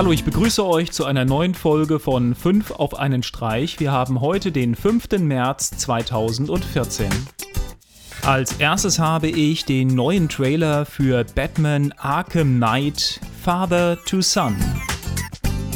Hallo, ich begrüße euch zu einer neuen Folge von 5 auf einen Streich. Wir haben heute den 5. März 2014. Als erstes habe ich den neuen Trailer für Batman Arkham Knight Father to Son.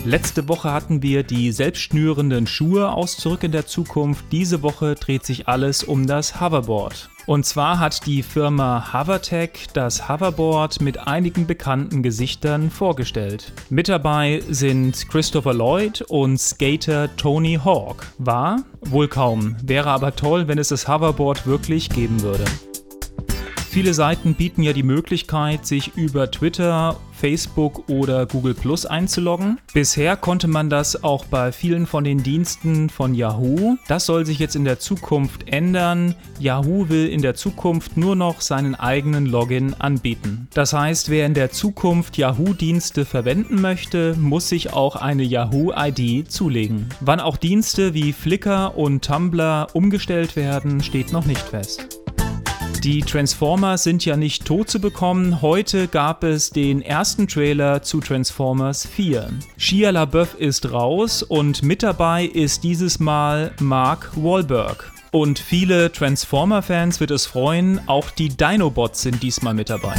Letzte Woche hatten wir die selbstschnürenden Schuhe aus Zurück in der Zukunft. Diese Woche dreht sich alles um das Hoverboard. Und zwar hat die Firma Hovertech das Hoverboard mit einigen bekannten Gesichtern vorgestellt. Mit dabei sind Christopher Lloyd und Skater Tony Hawk. War? Wohl kaum. Wäre aber toll, wenn es das Hoverboard wirklich geben würde. Viele Seiten bieten ja die Möglichkeit, sich über Twitter, Facebook oder Google Plus einzuloggen. Bisher konnte man das auch bei vielen von den Diensten von Yahoo. Das soll sich jetzt in der Zukunft ändern. Yahoo will in der Zukunft nur noch seinen eigenen Login anbieten. Das heißt, wer in der Zukunft Yahoo-Dienste verwenden möchte, muss sich auch eine Yahoo-ID zulegen. Wann auch Dienste wie Flickr und Tumblr umgestellt werden, steht noch nicht fest. Die Transformers sind ja nicht tot zu bekommen. Heute gab es den ersten Trailer zu Transformers 4. Shia LaBeouf ist raus und mit dabei ist dieses Mal Mark Wahlberg. Und viele Transformer-Fans wird es freuen, auch die Dinobots sind diesmal mit dabei.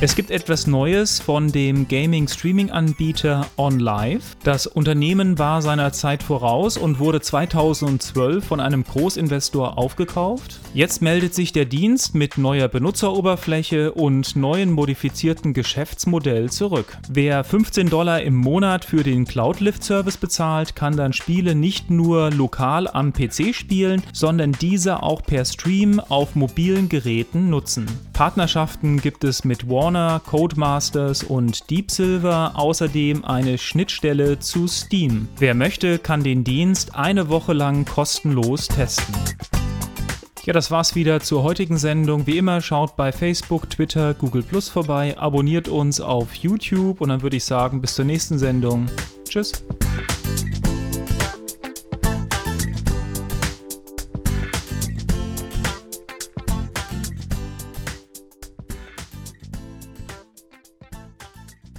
Es gibt etwas Neues von dem Gaming-Streaming-Anbieter OnLive. Das Unternehmen war seiner Zeit voraus und wurde 2012 von einem Großinvestor aufgekauft. Jetzt meldet sich der Dienst mit neuer Benutzeroberfläche und neuen modifizierten Geschäftsmodell zurück. Wer 15 Dollar im Monat für den Cloud-Lift-Service bezahlt, kann dann Spiele nicht nur lokal am PC spielen, sondern diese auch per Stream auf mobilen Geräten nutzen. Partnerschaften gibt es mit Warner Warner, Codemasters und Deep Silver außerdem eine Schnittstelle zu Steam. Wer möchte, kann den Dienst eine Woche lang kostenlos testen. Ja, das war's wieder zur heutigen Sendung. Wie immer, schaut bei Facebook, Twitter, Google Plus vorbei, abonniert uns auf YouTube und dann würde ich sagen, bis zur nächsten Sendung. Tschüss.